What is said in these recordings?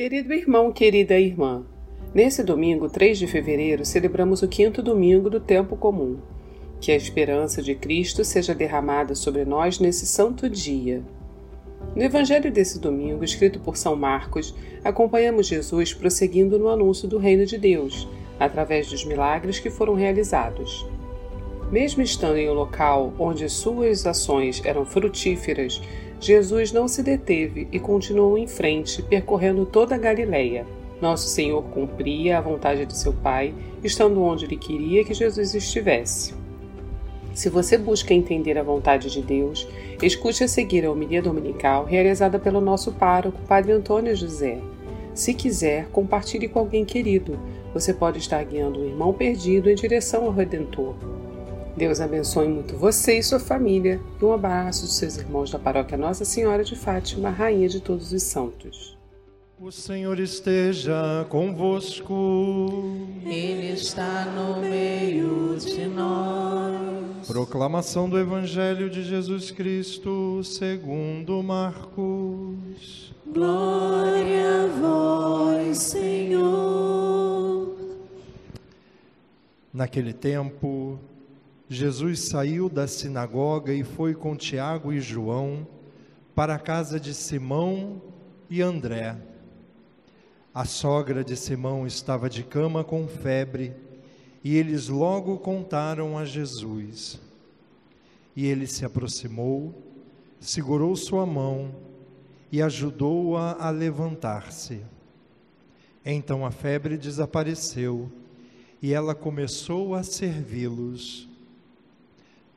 Querido irmão, querida irmã, nesse domingo, 3 de fevereiro, celebramos o quinto domingo do tempo comum. Que a esperança de Cristo seja derramada sobre nós nesse santo dia. No evangelho desse domingo, escrito por São Marcos, acompanhamos Jesus prosseguindo no anúncio do reino de Deus, através dos milagres que foram realizados. Mesmo estando em um local onde suas ações eram frutíferas, Jesus não se deteve e continuou em frente, percorrendo toda a Galileia. Nosso Senhor cumpria a vontade de seu Pai, estando onde ele queria que Jesus estivesse. Se você busca entender a vontade de Deus, escute a seguir a homilia dominical realizada pelo nosso pároco, Padre Antônio José. Se quiser, compartilhe com alguém querido. Você pode estar guiando um irmão perdido em direção ao Redentor. Deus abençoe muito você e sua família e um abraço dos seus irmãos da paróquia Nossa Senhora de Fátima, Rainha de todos os santos. O Senhor esteja convosco. Ele está no meio de nós. Proclamação do Evangelho de Jesus Cristo, segundo Marcos. Glória a vós, Senhor. Naquele tempo, Jesus saiu da sinagoga e foi com Tiago e João para a casa de Simão e André. A sogra de Simão estava de cama com febre e eles logo contaram a Jesus. E ele se aproximou, segurou sua mão e ajudou-a a, a levantar-se. Então a febre desapareceu e ela começou a servi-los.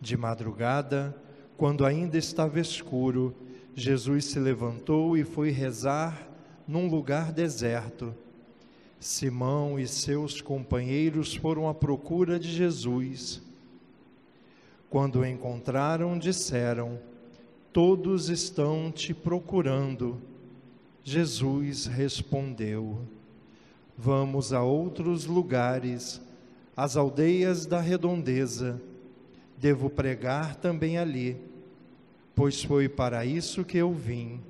De madrugada, quando ainda estava escuro, Jesus se levantou e foi rezar num lugar deserto. Simão e seus companheiros foram à procura de Jesus. Quando o encontraram, disseram: Todos estão te procurando. Jesus respondeu: Vamos a outros lugares, às aldeias da redondeza devo pregar também ali, pois foi para isso que eu vim.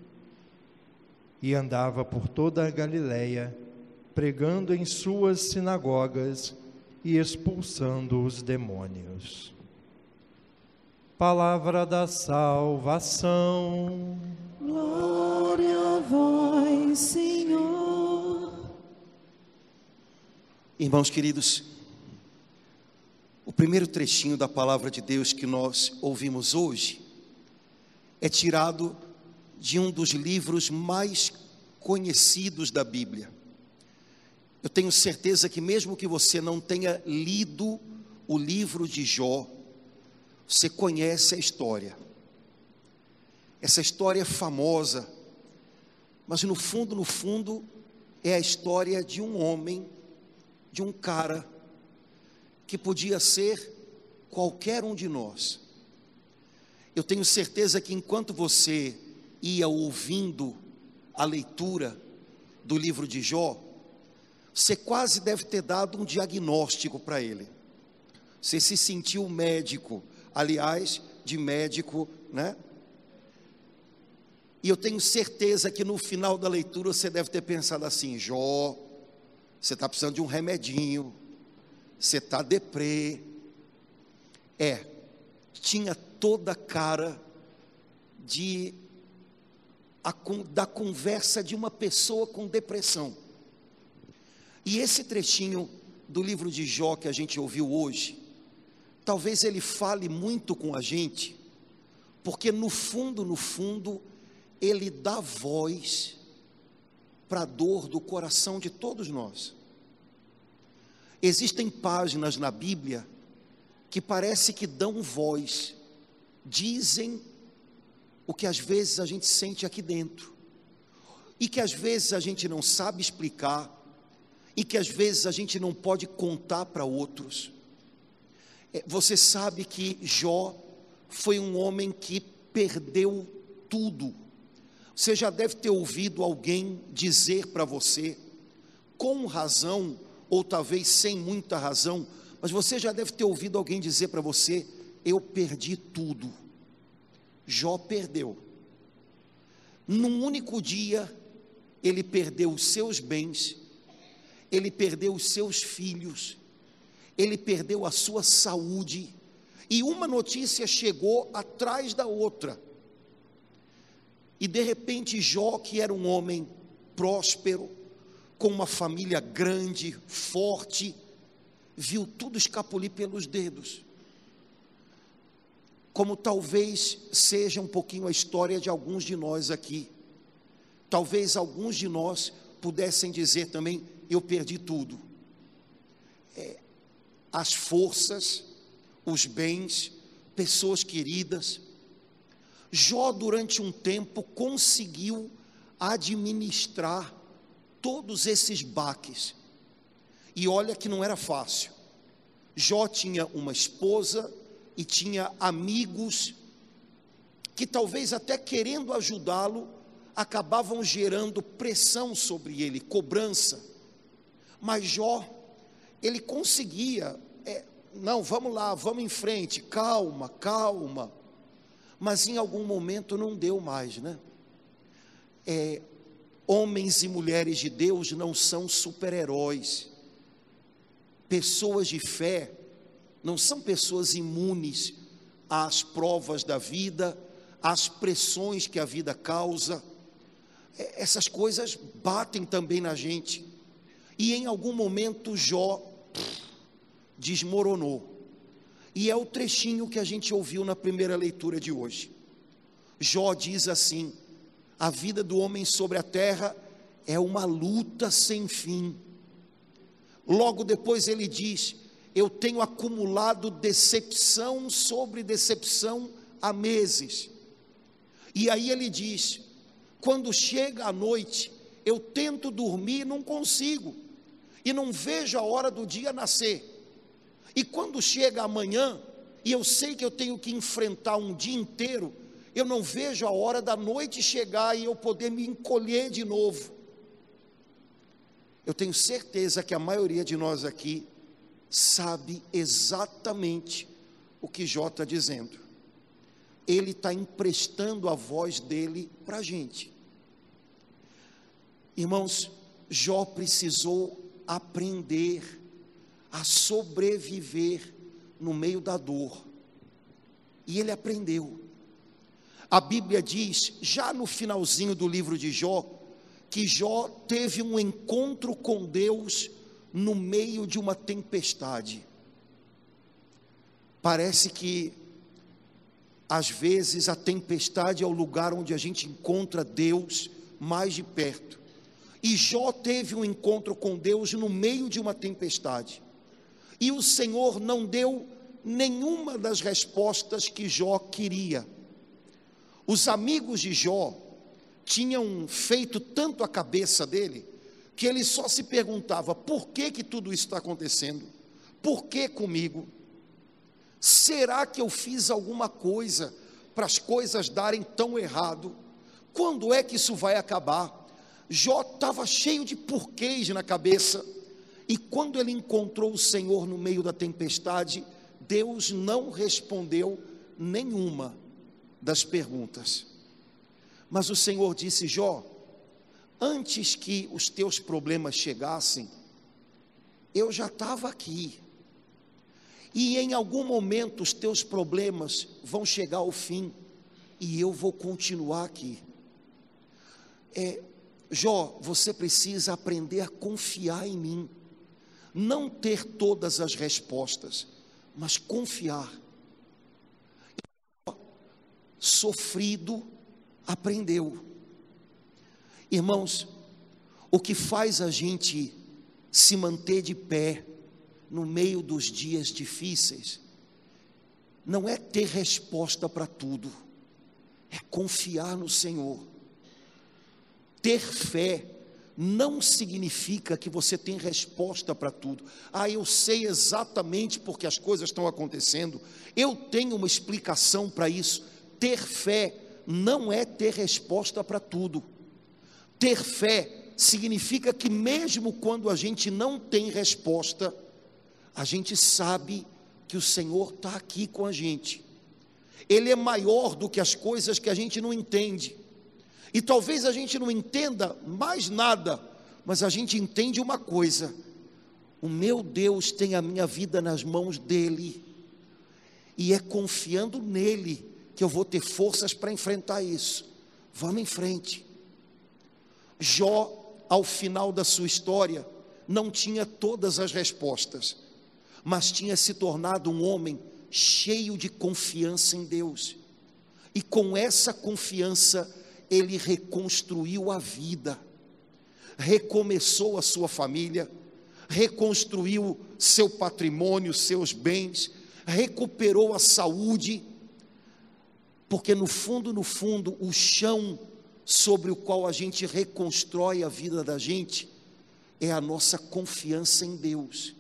E andava por toda a Galiléia, pregando em suas sinagogas e expulsando os demônios. Palavra da salvação. Glória a vós, Senhor. Irmãos queridos, o primeiro trechinho da palavra de Deus que nós ouvimos hoje é tirado de um dos livros mais conhecidos da Bíblia. Eu tenho certeza que, mesmo que você não tenha lido o livro de Jó, você conhece a história. Essa história é famosa, mas no fundo, no fundo, é a história de um homem, de um cara, que podia ser qualquer um de nós. Eu tenho certeza que enquanto você ia ouvindo a leitura do livro de Jó, você quase deve ter dado um diagnóstico para ele. Você se sentiu médico, aliás, de médico, né? E eu tenho certeza que no final da leitura você deve ter pensado assim: Jó, você está precisando de um remedinho, você está deprê. É, tinha toda a cara de a, da conversa de uma pessoa com depressão. E esse trechinho do livro de Jó que a gente ouviu hoje, talvez ele fale muito com a gente, porque no fundo, no fundo, ele dá voz para a dor do coração de todos nós. Existem páginas na Bíblia que parece que dão voz, dizem o que às vezes a gente sente aqui dentro. e que às vezes a gente não sabe explicar, e que às vezes a gente não pode contar para outros. É, você sabe que Jó foi um homem que perdeu tudo. Você já deve ter ouvido alguém dizer para você, com razão, ou talvez sem muita razão, mas você já deve ter ouvido alguém dizer para você: Eu perdi tudo. Jó perdeu. Num único dia, ele perdeu os seus bens, ele perdeu os seus filhos, ele perdeu a sua saúde, e uma notícia chegou atrás da outra. E de repente, Jó, que era um homem próspero, com uma família grande, forte, viu tudo escapulir pelos dedos. Como talvez seja um pouquinho a história de alguns de nós aqui. Talvez alguns de nós pudessem dizer também: eu perdi tudo. É, as forças, os bens, pessoas queridas. Jó, durante um tempo, conseguiu administrar todos esses baques. E olha que não era fácil. Jó tinha uma esposa e tinha amigos que talvez até querendo ajudá-lo, acabavam gerando pressão sobre ele, cobrança. Mas Jó, ele conseguia, é, não, vamos lá, vamos em frente, calma, calma. Mas em algum momento não deu mais, né? É, homens e mulheres de Deus não são super-heróis. Pessoas de fé não são pessoas imunes às provas da vida, às pressões que a vida causa é, essas coisas batem também na gente. E em algum momento Jó desmoronou. E é o trechinho que a gente ouviu na primeira leitura de hoje. Jó diz assim: a vida do homem sobre a terra é uma luta sem fim. Logo depois ele diz: Eu tenho acumulado decepção sobre decepção há meses. E aí ele diz: quando chega a noite, eu tento dormir e não consigo, e não vejo a hora do dia nascer. E quando chega amanhã, e eu sei que eu tenho que enfrentar um dia inteiro, eu não vejo a hora da noite chegar e eu poder me encolher de novo. Eu tenho certeza que a maioria de nós aqui sabe exatamente o que Jó está dizendo ele está emprestando a voz dele para a gente. Irmãos, Jó precisou aprender a sobreviver no meio da dor. E ele aprendeu. A Bíblia diz, já no finalzinho do livro de Jó, que Jó teve um encontro com Deus no meio de uma tempestade. Parece que às vezes a tempestade é o lugar onde a gente encontra Deus mais de perto. E Jó teve um encontro com Deus no meio de uma tempestade. E o Senhor não deu nenhuma das respostas que Jó queria. Os amigos de Jó tinham feito tanto a cabeça dele que ele só se perguntava: por que que tudo isso está acontecendo? Por que comigo? Será que eu fiz alguma coisa para as coisas darem tão errado? Quando é que isso vai acabar? Jó estava cheio de porquês na cabeça, e quando ele encontrou o Senhor no meio da tempestade, Deus não respondeu nenhuma das perguntas. Mas o Senhor disse: Jó, antes que os teus problemas chegassem, eu já estava aqui e em algum momento os teus problemas vão chegar ao fim e eu vou continuar aqui. É, Jó, você precisa aprender a confiar em mim, não ter todas as respostas, mas confiar. Sofrido, aprendeu. Irmãos, o que faz a gente se manter de pé, no meio dos dias difíceis, não é ter resposta para tudo, é confiar no Senhor. Ter fé não significa que você tem resposta para tudo. Ah, eu sei exatamente porque as coisas estão acontecendo, eu tenho uma explicação para isso. Ter fé não é ter resposta para tudo. Ter fé significa que, mesmo quando a gente não tem resposta, a gente sabe que o Senhor está aqui com a gente. Ele é maior do que as coisas que a gente não entende. E talvez a gente não entenda mais nada, mas a gente entende uma coisa: o meu Deus tem a minha vida nas mãos dele, e é confiando nele que eu vou ter forças para enfrentar isso. Vamos em frente. Jó, ao final da sua história, não tinha todas as respostas, mas tinha se tornado um homem cheio de confiança em Deus. E com essa confiança, ele reconstruiu a vida, recomeçou a sua família, reconstruiu seu patrimônio, seus bens, recuperou a saúde, porque no fundo, no fundo, o chão sobre o qual a gente reconstrói a vida da gente é a nossa confiança em Deus.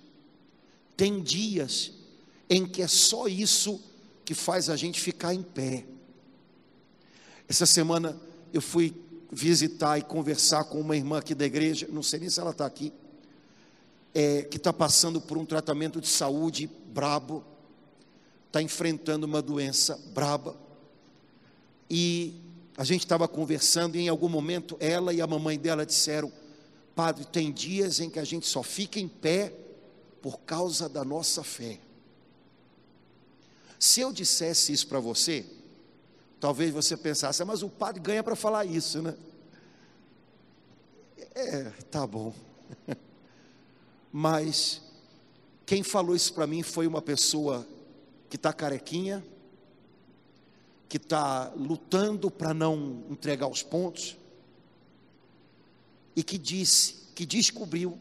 Tem dias em que é só isso que faz a gente ficar em pé. Essa semana eu fui visitar e conversar com uma irmã aqui da igreja, não sei nem se ela está aqui, é, que está passando por um tratamento de saúde brabo, está enfrentando uma doença braba. E a gente estava conversando e em algum momento ela e a mamãe dela disseram: Padre, tem dias em que a gente só fica em pé por causa da nossa fé. Se eu dissesse isso para você, Talvez você pensasse, ah, mas o padre ganha para falar isso, né? É, tá bom. Mas quem falou isso para mim foi uma pessoa que está carequinha, que está lutando para não entregar os pontos, e que disse, que descobriu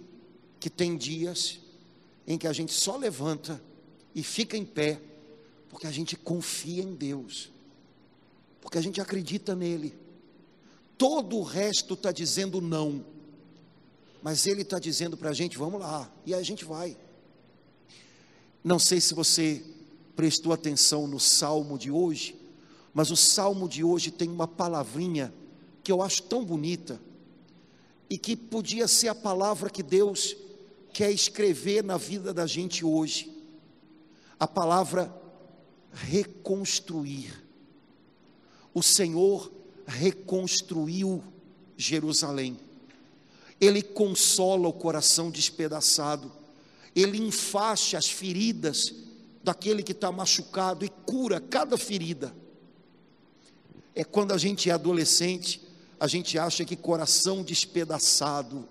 que tem dias em que a gente só levanta e fica em pé, porque a gente confia em Deus porque a gente acredita nele. Todo o resto está dizendo não, mas ele está dizendo para a gente: vamos lá, e a gente vai. Não sei se você prestou atenção no salmo de hoje, mas o salmo de hoje tem uma palavrinha que eu acho tão bonita e que podia ser a palavra que Deus quer escrever na vida da gente hoje. A palavra reconstruir o Senhor reconstruiu Jerusalém. Ele consola o coração despedaçado, ele enfaixa as feridas daquele que está machucado e cura cada ferida. É quando a gente é adolescente, a gente acha que coração despedaçado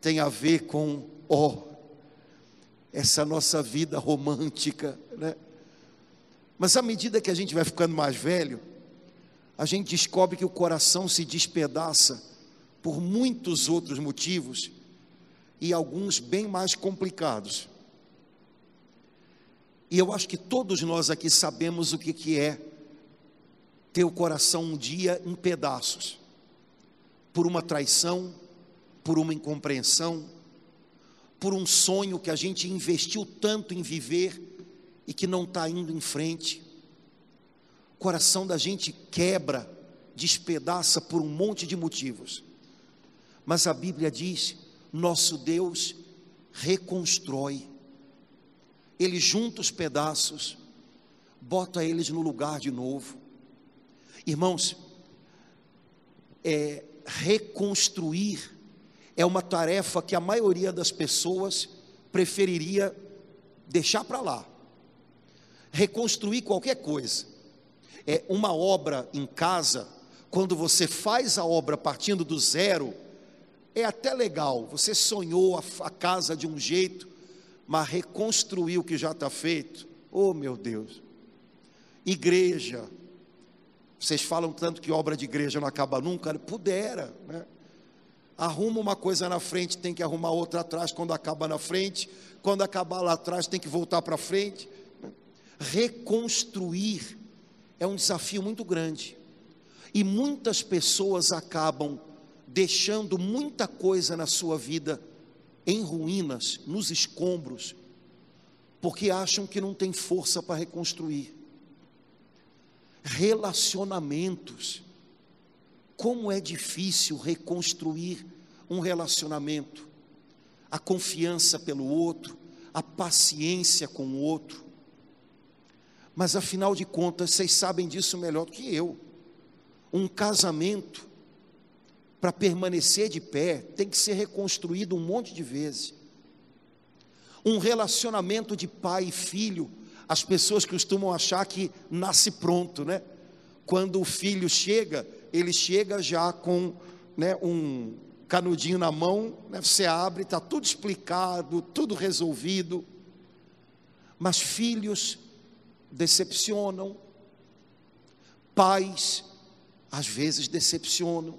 tem a ver com, ó, oh, essa nossa vida romântica, né? Mas à medida que a gente vai ficando mais velho, a gente descobre que o coração se despedaça por muitos outros motivos e alguns bem mais complicados. E eu acho que todos nós aqui sabemos o que, que é ter o coração um dia em pedaços por uma traição, por uma incompreensão, por um sonho que a gente investiu tanto em viver e que não está indo em frente coração da gente quebra, despedaça por um monte de motivos. Mas a Bíblia diz: nosso Deus reconstrói. Ele junta os pedaços, bota eles no lugar de novo. Irmãos, é, reconstruir é uma tarefa que a maioria das pessoas preferiria deixar para lá. Reconstruir qualquer coisa é uma obra em casa, quando você faz a obra partindo do zero, é até legal. Você sonhou a, a casa de um jeito, mas reconstruir o que já está feito, oh meu Deus. Igreja, vocês falam tanto que obra de igreja não acaba nunca, pudera, né? Arruma uma coisa na frente, tem que arrumar outra atrás quando acaba na frente, quando acabar lá atrás tem que voltar para frente. Né? Reconstruir é um desafio muito grande. E muitas pessoas acabam deixando muita coisa na sua vida em ruínas, nos escombros, porque acham que não tem força para reconstruir. Relacionamentos. Como é difícil reconstruir um relacionamento. A confiança pelo outro, a paciência com o outro. Mas afinal de contas, vocês sabem disso melhor do que eu. Um casamento, para permanecer de pé, tem que ser reconstruído um monte de vezes. Um relacionamento de pai e filho, as pessoas costumam achar que nasce pronto, né? Quando o filho chega, ele chega já com né, um canudinho na mão, né, você abre, está tudo explicado, tudo resolvido. Mas filhos decepcionam, pais às vezes decepcionam,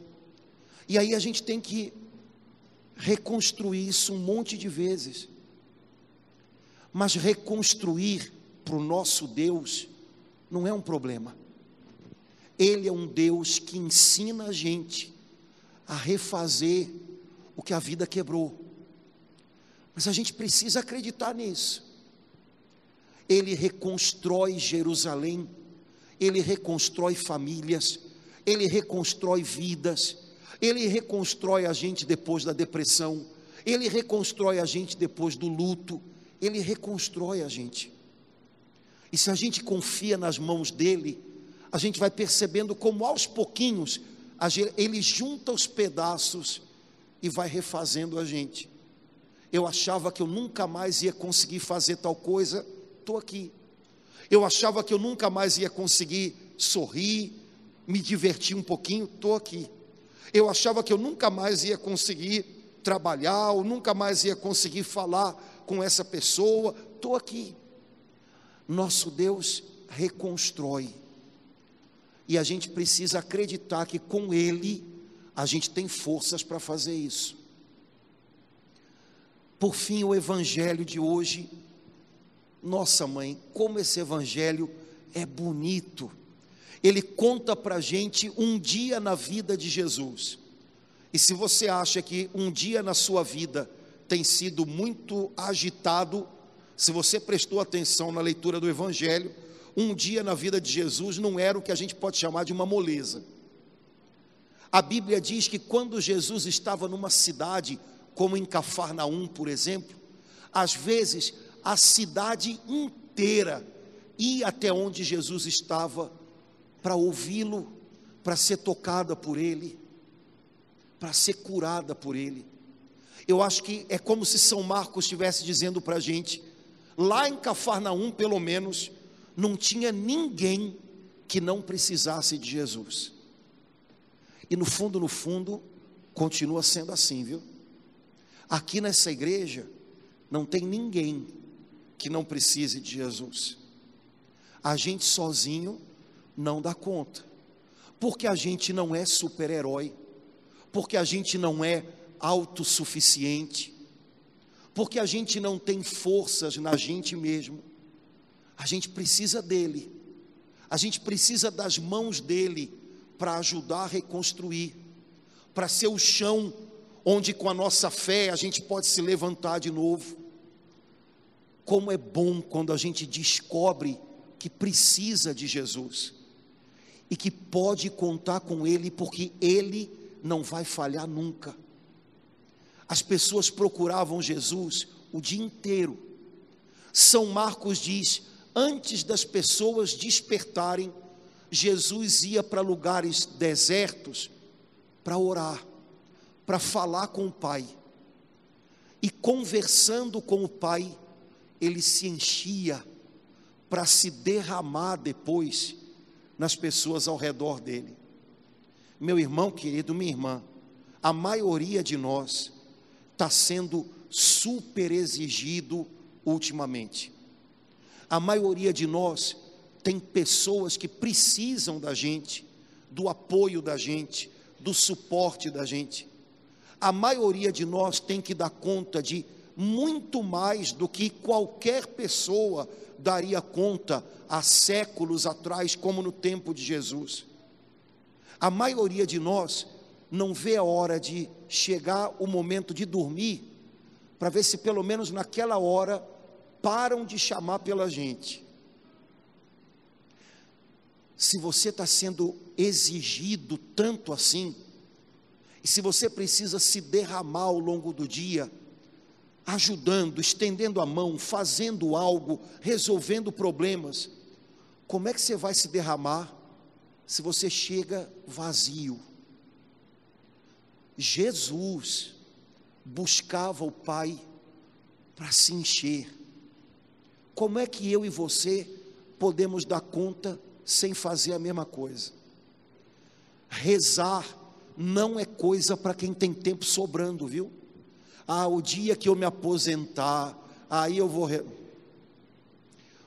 e aí a gente tem que reconstruir isso um monte de vezes. Mas reconstruir para o nosso Deus não é um problema. Ele é um Deus que ensina a gente a refazer o que a vida quebrou. Mas a gente precisa acreditar nisso. Ele reconstrói Jerusalém, ele reconstrói famílias, ele reconstrói vidas, ele reconstrói a gente depois da depressão, ele reconstrói a gente depois do luto, ele reconstrói a gente. E se a gente confia nas mãos dele, a gente vai percebendo como aos pouquinhos ele junta os pedaços e vai refazendo a gente. Eu achava que eu nunca mais ia conseguir fazer tal coisa, estou aqui. Eu achava que eu nunca mais ia conseguir sorrir, me divertir um pouquinho, estou aqui. Eu achava que eu nunca mais ia conseguir trabalhar, ou nunca mais ia conseguir falar com essa pessoa, estou aqui. Nosso Deus reconstrói. E a gente precisa acreditar que com Ele a gente tem forças para fazer isso. Por fim, o Evangelho de hoje. Nossa mãe, como esse Evangelho é bonito. Ele conta para a gente um dia na vida de Jesus. E se você acha que um dia na sua vida tem sido muito agitado, se você prestou atenção na leitura do Evangelho, um dia na vida de Jesus não era o que a gente pode chamar de uma moleza. A Bíblia diz que quando Jesus estava numa cidade, como em Cafarnaum, por exemplo, às vezes a cidade inteira ia até onde Jesus estava para ouvi-lo, para ser tocada por ele, para ser curada por ele. Eu acho que é como se São Marcos estivesse dizendo para a gente, lá em Cafarnaum, pelo menos, não tinha ninguém que não precisasse de Jesus. E no fundo, no fundo, continua sendo assim, viu? Aqui nessa igreja, não tem ninguém que não precise de Jesus. A gente sozinho não dá conta, porque a gente não é super-herói, porque a gente não é autossuficiente, porque a gente não tem forças na gente mesmo. A gente precisa dele, a gente precisa das mãos dele para ajudar a reconstruir, para ser o chão onde com a nossa fé a gente pode se levantar de novo. Como é bom quando a gente descobre que precisa de Jesus e que pode contar com Ele, porque Ele não vai falhar nunca. As pessoas procuravam Jesus o dia inteiro. São Marcos diz: antes das pessoas despertarem, Jesus ia para lugares desertos para orar, para falar com o Pai. E conversando com o Pai, ele se enchia para se derramar depois nas pessoas ao redor dele. Meu irmão querido, minha irmã, a maioria de nós está sendo super exigido ultimamente. A maioria de nós tem pessoas que precisam da gente, do apoio da gente, do suporte da gente. A maioria de nós tem que dar conta de muito mais do que qualquer pessoa daria conta há séculos atrás, como no tempo de Jesus. A maioria de nós não vê a hora de chegar o momento de dormir, para ver se pelo menos naquela hora param de chamar pela gente. Se você está sendo exigido tanto assim, e se você precisa se derramar ao longo do dia, ajudando, estendendo a mão, fazendo algo, resolvendo problemas, como é que você vai se derramar se você chega vazio? Jesus buscava o Pai para se encher. Como é que eu e você podemos dar conta sem fazer a mesma coisa? Rezar não é coisa para quem tem tempo sobrando, viu? Ah, o dia que eu me aposentar, aí eu vou. Re...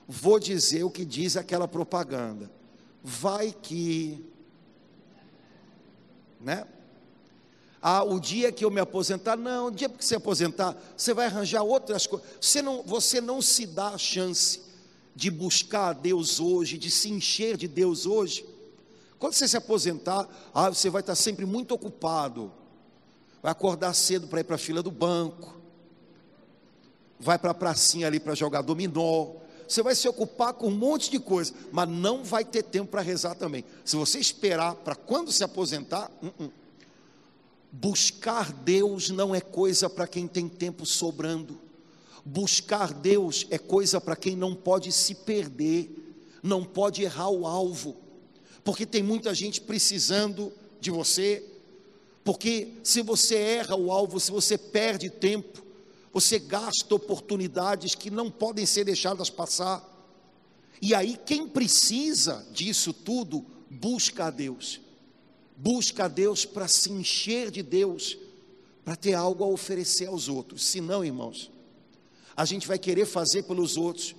Vou dizer o que diz aquela propaganda. Vai que. Né? Ah, o dia que eu me aposentar, não, o dia que você aposentar, você vai arranjar outras coisas. Você não, você não se dá a chance de buscar a Deus hoje, de se encher de Deus hoje. Quando você se aposentar, ah, você vai estar sempre muito ocupado. Vai acordar cedo para ir para a fila do banco. Vai para a pracinha ali para jogar dominó. Você vai se ocupar com um monte de coisa, mas não vai ter tempo para rezar também. Se você esperar para quando se aposentar, uh -uh. Buscar Deus não é coisa para quem tem tempo sobrando. Buscar Deus é coisa para quem não pode se perder, não pode errar o alvo, porque tem muita gente precisando de você. Porque se você erra o alvo, se você perde tempo, você gasta oportunidades que não podem ser deixadas passar. E aí, quem precisa disso tudo, busca a Deus busca a Deus para se encher de Deus, para ter algo a oferecer aos outros. Se não, irmãos, a gente vai querer fazer pelos outros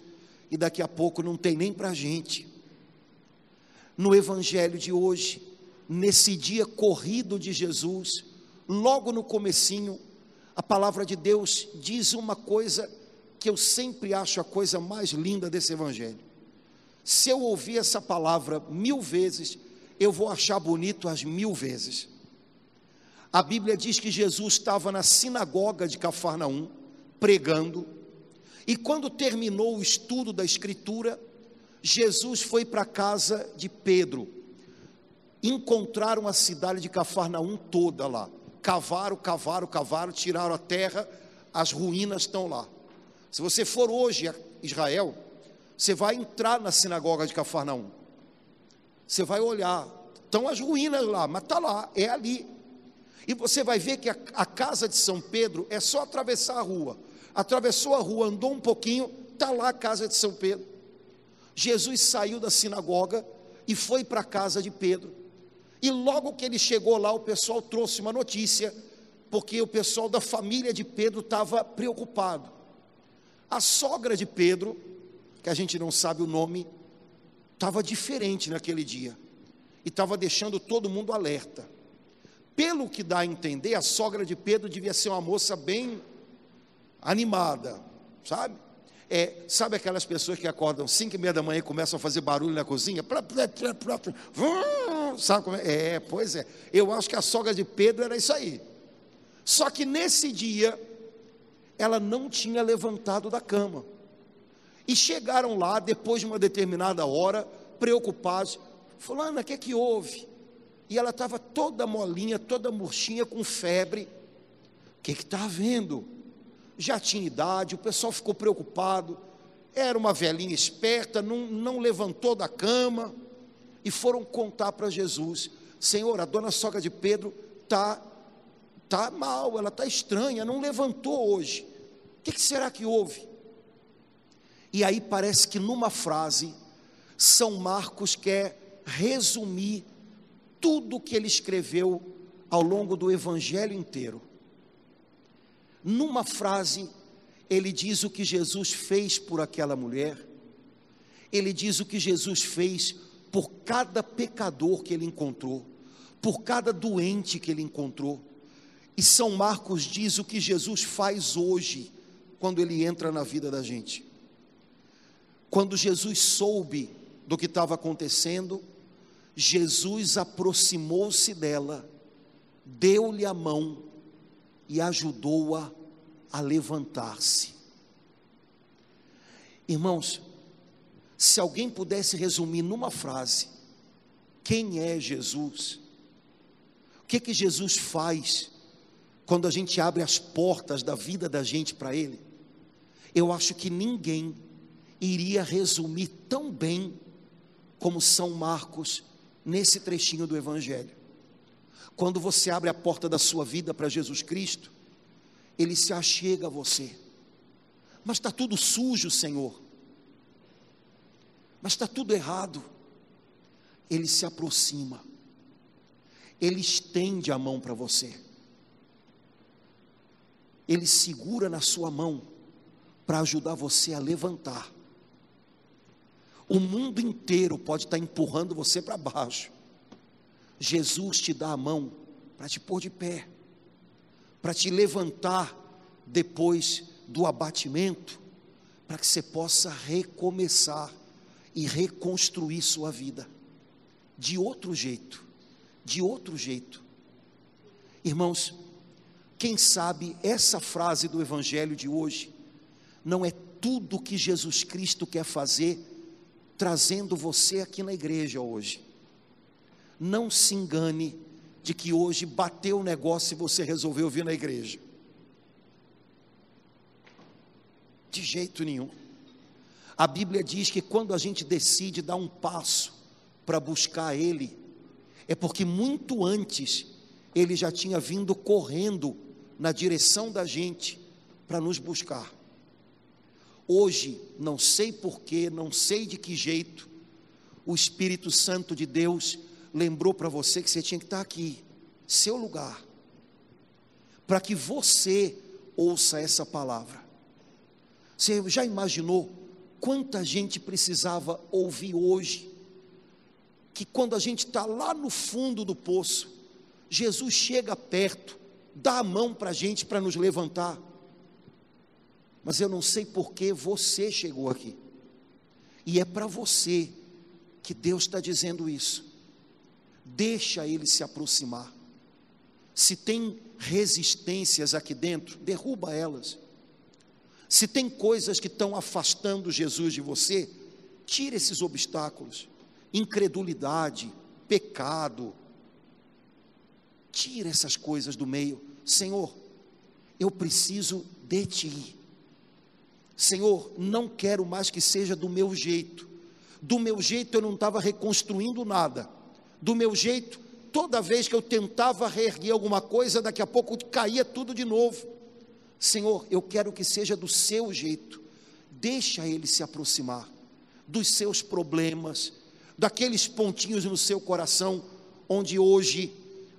e daqui a pouco não tem nem para a gente. No Evangelho de hoje, nesse dia corrido de Jesus, logo no comecinho, a palavra de Deus diz uma coisa que eu sempre acho a coisa mais linda desse Evangelho. Se eu ouvir essa palavra mil vezes, eu vou achar bonito as mil vezes. A Bíblia diz que Jesus estava na sinagoga de Cafarnaum, pregando, e quando terminou o estudo da Escritura, Jesus foi para a casa de Pedro. Encontraram a cidade de Cafarnaum toda lá. Cavaram, cavaram, cavaram, tiraram a terra, as ruínas estão lá. Se você for hoje a Israel, você vai entrar na sinagoga de Cafarnaum. Você vai olhar, estão as ruínas lá, mas está lá, é ali. E você vai ver que a, a, casa de São Pedro é só atravessar a rua. Atravessou a rua, andou um pouquinho, está lá a casa de São Pedro. Jesus saiu da sinagoga e foi para a casa de Pedro. E logo que ele chegou lá, o pessoal trouxe uma notícia, porque o pessoal da família de Pedro estava preocupado. A sogra de Pedro, que a gente não sabe o nome, estava diferente naquele dia e estava deixando todo mundo alerta. Pelo que dá a entender, a sogra de Pedro devia ser uma moça bem animada, sabe? É, sabe aquelas pessoas que acordam 5 e meia da manhã e começam a fazer barulho na cozinha? Sabe como é? É, pois é. Eu acho que a sogra de Pedro era isso aí. Só que nesse dia, ela não tinha levantado da cama. E chegaram lá, depois de uma determinada hora, preocupados. Fulana, o que é que houve? E ela estava toda molinha, toda murchinha, com febre. O que está havendo? Já tinha idade, o pessoal ficou preocupado. Era uma velhinha esperta, não, não levantou da cama. E foram contar para Jesus: Senhor, a dona sogra de Pedro está tá mal, ela está estranha, não levantou hoje. O que, que será que houve? E aí parece que numa frase, São Marcos quer resumir tudo que ele escreveu ao longo do evangelho inteiro. Numa frase, ele diz o que Jesus fez por aquela mulher, ele diz o que Jesus fez por cada pecador que ele encontrou, por cada doente que ele encontrou. E São Marcos diz o que Jesus faz hoje, quando ele entra na vida da gente. Quando Jesus soube do que estava acontecendo, Jesus aproximou-se dela deu-lhe a mão e ajudou-a a levantar-se. Irmãos, se alguém pudesse resumir numa frase, quem é Jesus? O que que Jesus faz quando a gente abre as portas da vida da gente para Ele? Eu acho que ninguém iria resumir tão bem como São Marcos nesse trechinho do Evangelho. Quando você abre a porta da sua vida para Jesus Cristo, Ele se achega a você. Mas está tudo sujo, Senhor. Mas está tudo errado. Ele se aproxima. Ele estende a mão para você. Ele segura na sua mão para ajudar você a levantar. O mundo inteiro pode estar empurrando você para baixo. Jesus te dá a mão para te pôr de pé, para te levantar depois do abatimento, para que você possa recomeçar e reconstruir sua vida de outro jeito, de outro jeito. Irmãos, quem sabe essa frase do evangelho de hoje não é tudo que Jesus Cristo quer fazer trazendo você aqui na igreja hoje. Não se engane de que hoje bateu o negócio e você resolveu vir na igreja. De jeito nenhum. A Bíblia diz que quando a gente decide dar um passo para buscar Ele, é porque muito antes Ele já tinha vindo correndo na direção da gente para nos buscar. Hoje, não sei porquê, não sei de que jeito, o Espírito Santo de Deus lembrou para você que você tinha que estar aqui, seu lugar, para que você ouça essa palavra. Você já imaginou quanta gente precisava ouvir hoje? Que quando a gente está lá no fundo do poço, Jesus chega perto, dá a mão para a gente para nos levantar mas eu não sei por que você chegou aqui. E é para você que Deus está dizendo isso. Deixa ele se aproximar. Se tem resistências aqui dentro, derruba elas. Se tem coisas que estão afastando Jesus de você, tira esses obstáculos. Incredulidade, pecado. Tira essas coisas do meio. Senhor, eu preciso de ti. Senhor, não quero mais que seja do meu jeito. Do meu jeito eu não estava reconstruindo nada. Do meu jeito, toda vez que eu tentava reerguer alguma coisa, daqui a pouco caía tudo de novo. Senhor, eu quero que seja do seu jeito. Deixa ele se aproximar dos seus problemas, daqueles pontinhos no seu coração onde hoje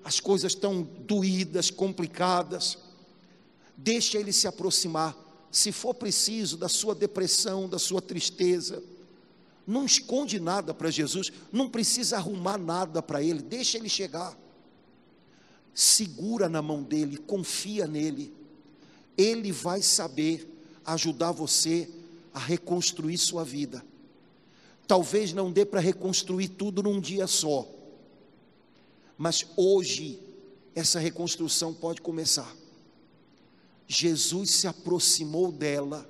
as coisas estão doídas, complicadas. Deixa ele se aproximar se for preciso, da sua depressão, da sua tristeza. Não esconde nada para Jesus, não precisa arrumar nada para Ele, deixa Ele chegar. Segura na mão dele, confia nele. Ele vai saber ajudar você a reconstruir sua vida. Talvez não dê para reconstruir tudo num dia só, mas hoje essa reconstrução pode começar. Jesus se aproximou dela.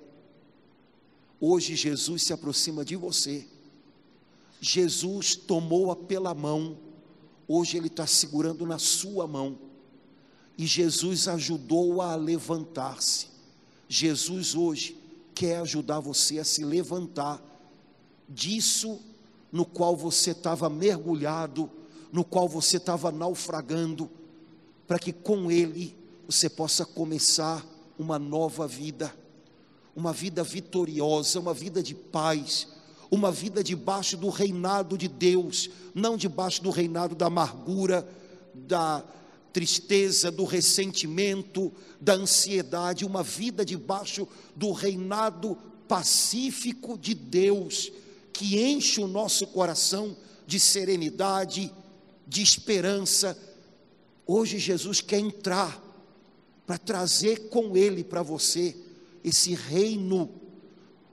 Hoje Jesus se aproxima de você. Jesus tomou-a pela mão. Hoje Ele está segurando na sua mão. E Jesus ajudou-a a levantar-se. Jesus hoje quer ajudar você a se levantar disso no qual você estava mergulhado, no qual você estava naufragando, para que com Ele você possa começar uma nova vida, uma vida vitoriosa, uma vida de paz, uma vida debaixo do reinado de Deus, não debaixo do reinado da amargura, da tristeza, do ressentimento, da ansiedade, uma vida debaixo do reinado pacífico de Deus, que enche o nosso coração de serenidade, de esperança. Hoje Jesus quer entrar para trazer com Ele para você esse reino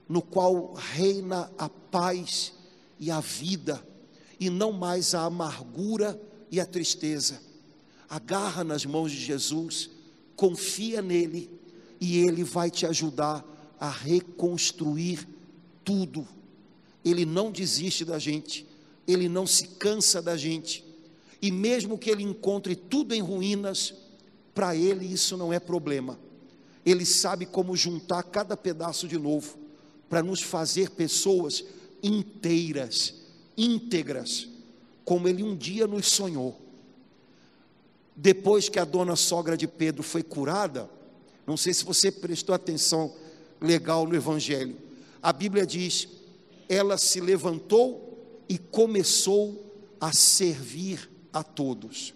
no qual reina a paz e a vida, e não mais a amargura e a tristeza. agarra nas mãos de Jesus, confia nele e ele vai te ajudar a reconstruir tudo. Ele não desiste da gente, ele não se cansa da gente. E mesmo que ele encontre tudo em ruínas, para ele isso não é problema. Ele sabe como juntar cada pedaço de novo para nos fazer pessoas inteiras, íntegras, como ele um dia nos sonhou. Depois que a dona sogra de Pedro foi curada, não sei se você prestou atenção legal no Evangelho, a Bíblia diz: ela se levantou e começou a servir a todos.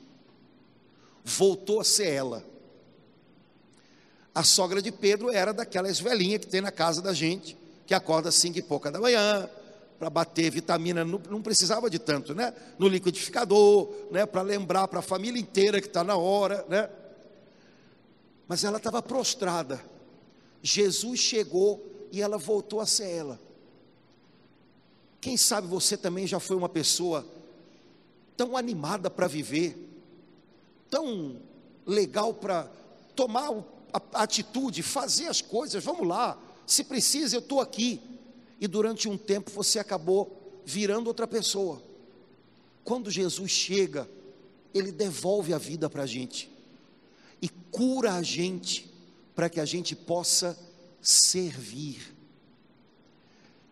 Voltou a ser ela. A sogra de Pedro era daquelas velhinhas que tem na casa da gente, que acorda às cinco e pouca da manhã, para bater vitamina, não, não, precisava de tanto, né? No liquidificador, né? Para lembrar para a família inteira que está na hora, né? Mas ela estava prostrada. Jesus chegou e ela voltou a ser ela. Quem sabe você também já foi uma pessoa tão animada para viver, tão legal para tomar a atitude, fazer as coisas, vamos lá, se precisa, eu estou aqui e durante um tempo você acabou virando outra pessoa. Quando Jesus chega, ele devolve a vida para a gente e cura a gente para que a gente possa servir.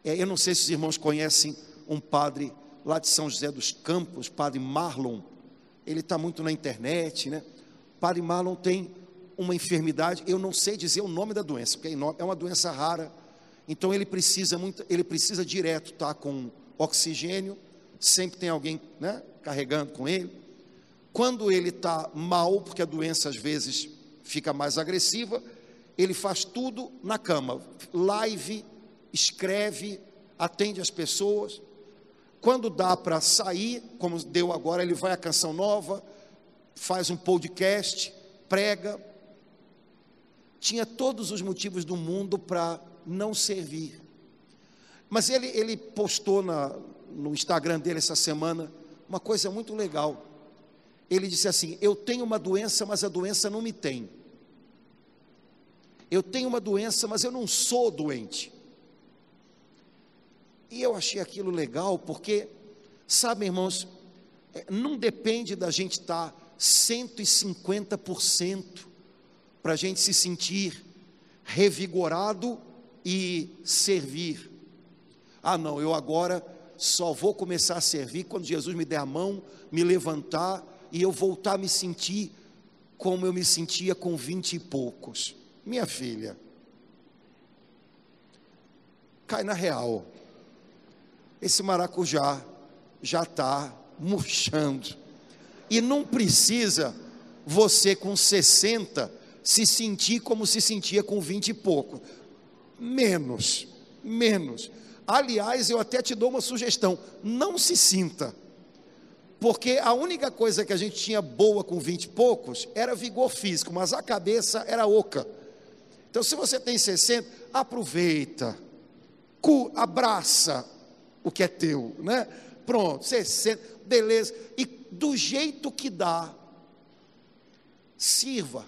É, eu não sei se os irmãos conhecem um padre lá de São José dos Campos, padre Marlon. Ele está muito na internet, né? Padre Marlon tem uma enfermidade, eu não sei dizer o nome da doença, porque é, é uma doença rara então ele precisa muito, ele precisa direto estar tá, com oxigênio, sempre tem alguém né, carregando com ele. Quando ele está mal, porque a doença às vezes fica mais agressiva, ele faz tudo na cama, live, escreve, atende as pessoas. Quando dá para sair, como deu agora, ele vai à canção nova, faz um podcast, prega. Tinha todos os motivos do mundo para não servir. Mas ele, ele postou na, no Instagram dele essa semana uma coisa muito legal. Ele disse assim: Eu tenho uma doença, mas a doença não me tem. Eu tenho uma doença, mas eu não sou doente. E eu achei aquilo legal, porque, sabe, irmãos, é, não depende da gente estar 150% para a gente se sentir revigorado e servir. Ah, não, eu agora só vou começar a servir quando Jesus me der a mão, me levantar e eu voltar a me sentir como eu me sentia com vinte e poucos. Minha filha, cai na real. Esse maracujá já está murchando. E não precisa você com 60 se sentir como se sentia com vinte e pouco menos, menos. Aliás, eu até te dou uma sugestão: não se sinta, porque a única coisa que a gente tinha boa com vinte e poucos era vigor físico, mas a cabeça era oca. Então, se você tem 60, aproveita, abraça o que é teu, né? Pronto, 60, beleza. E do jeito que dá, sirva,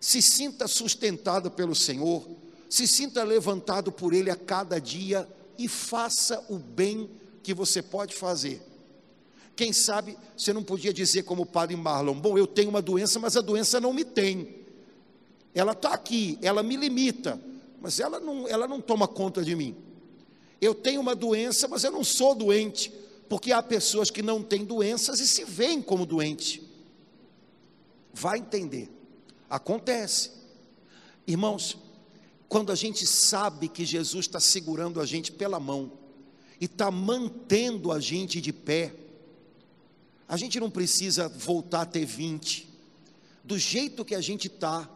se sinta sustentado pelo Senhor se sinta levantado por Ele a cada dia e faça o bem que você pode fazer. Quem sabe você não podia dizer como o padre Marlon: Bom, eu tenho uma doença, mas a doença não me tem. Ela está aqui, ela me limita, mas ela não, ela não toma conta de mim. Eu tenho uma doença, mas eu não sou doente, porque há pessoas que não têm doenças e se veem como doente. Vai entender. Acontece. Irmãos, quando a gente sabe que Jesus está segurando a gente pela mão e está mantendo a gente de pé, a gente não precisa voltar a ter 20. Do jeito que a gente está,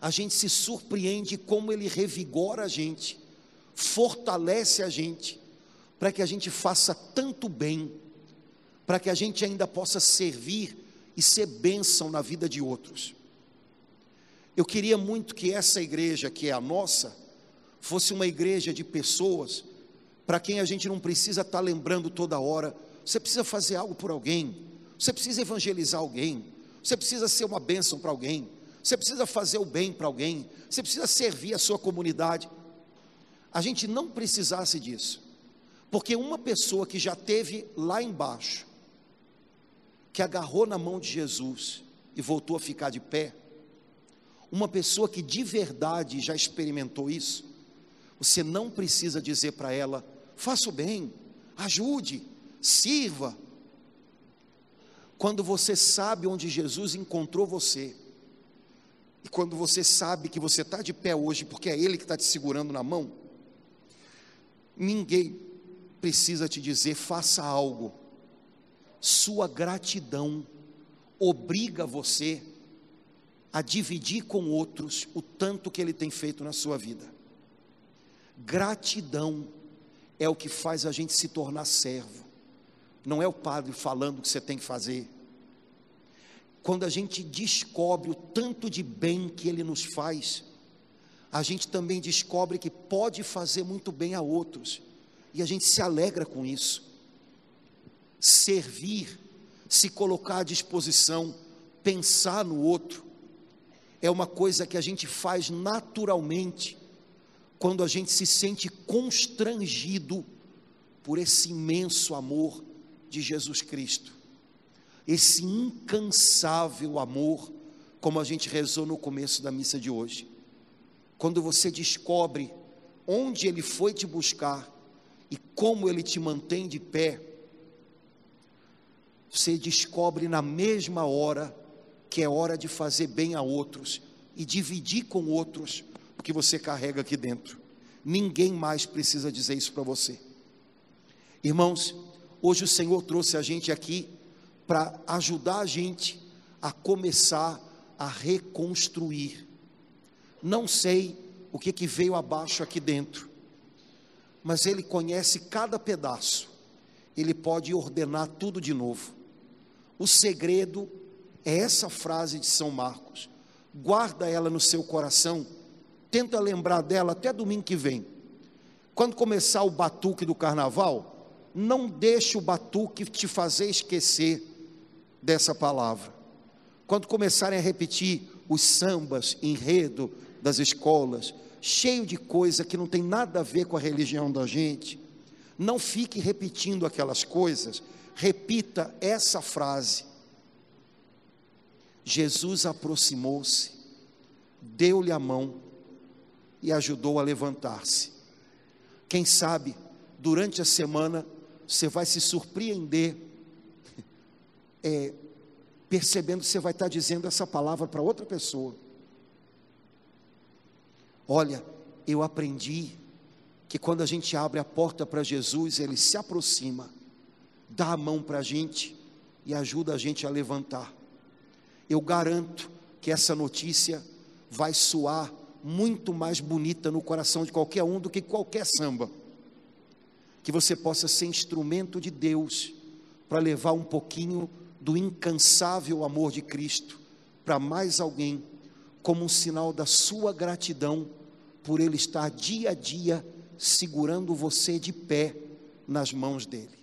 a gente se surpreende como ele revigora a gente, fortalece a gente, para que a gente faça tanto bem, para que a gente ainda possa servir e ser bênção na vida de outros. Eu queria muito que essa igreja, que é a nossa, fosse uma igreja de pessoas para quem a gente não precisa estar lembrando toda hora. Você precisa fazer algo por alguém, você precisa evangelizar alguém, você precisa ser uma bênção para alguém, você precisa fazer o bem para alguém, você precisa servir a sua comunidade. A gente não precisasse disso, porque uma pessoa que já teve lá embaixo, que agarrou na mão de Jesus e voltou a ficar de pé, uma pessoa que de verdade já experimentou isso, você não precisa dizer para ela: faça o bem, ajude, sirva. Quando você sabe onde Jesus encontrou você, e quando você sabe que você está de pé hoje, porque é Ele que está te segurando na mão, ninguém precisa te dizer, faça algo. Sua gratidão obriga você a dividir com outros o tanto que Ele tem feito na sua vida. Gratidão é o que faz a gente se tornar servo. Não é o padre falando o que você tem que fazer quando a gente descobre o tanto de bem que Ele nos faz, a gente também descobre que pode fazer muito bem a outros, e a gente se alegra com isso. Servir, se colocar à disposição, pensar no outro, é uma coisa que a gente faz naturalmente, quando a gente se sente constrangido por esse imenso amor de Jesus Cristo esse incansável amor, como a gente rezou no começo da missa de hoje. Quando você descobre onde ele foi te buscar e como ele te mantém de pé, você descobre na mesma hora que é hora de fazer bem a outros e dividir com outros o que você carrega aqui dentro. Ninguém mais precisa dizer isso para você. Irmãos, hoje o Senhor trouxe a gente aqui para ajudar a gente a começar a reconstruir. Não sei o que, que veio abaixo aqui dentro, mas Ele conhece cada pedaço, Ele pode ordenar tudo de novo. O segredo é essa frase de São Marcos, guarda ela no seu coração, tenta lembrar dela até domingo que vem. Quando começar o batuque do carnaval, não deixe o batuque te fazer esquecer dessa palavra. Quando começarem a repetir os sambas, enredo das escolas, cheio de coisa que não tem nada a ver com a religião da gente, não fique repetindo aquelas coisas, repita essa frase. Jesus aproximou-se, deu-lhe a mão e ajudou a levantar-se. Quem sabe, durante a semana, você vai se surpreender é, percebendo, você vai estar dizendo essa palavra para outra pessoa. Olha, eu aprendi que quando a gente abre a porta para Jesus, ele se aproxima, dá a mão para a gente e ajuda a gente a levantar. Eu garanto que essa notícia vai soar muito mais bonita no coração de qualquer um do que qualquer samba. Que você possa ser instrumento de Deus para levar um pouquinho do incansável amor de Cristo para mais alguém, como um sinal da sua gratidão por Ele estar dia a dia segurando você de pé nas mãos dEle.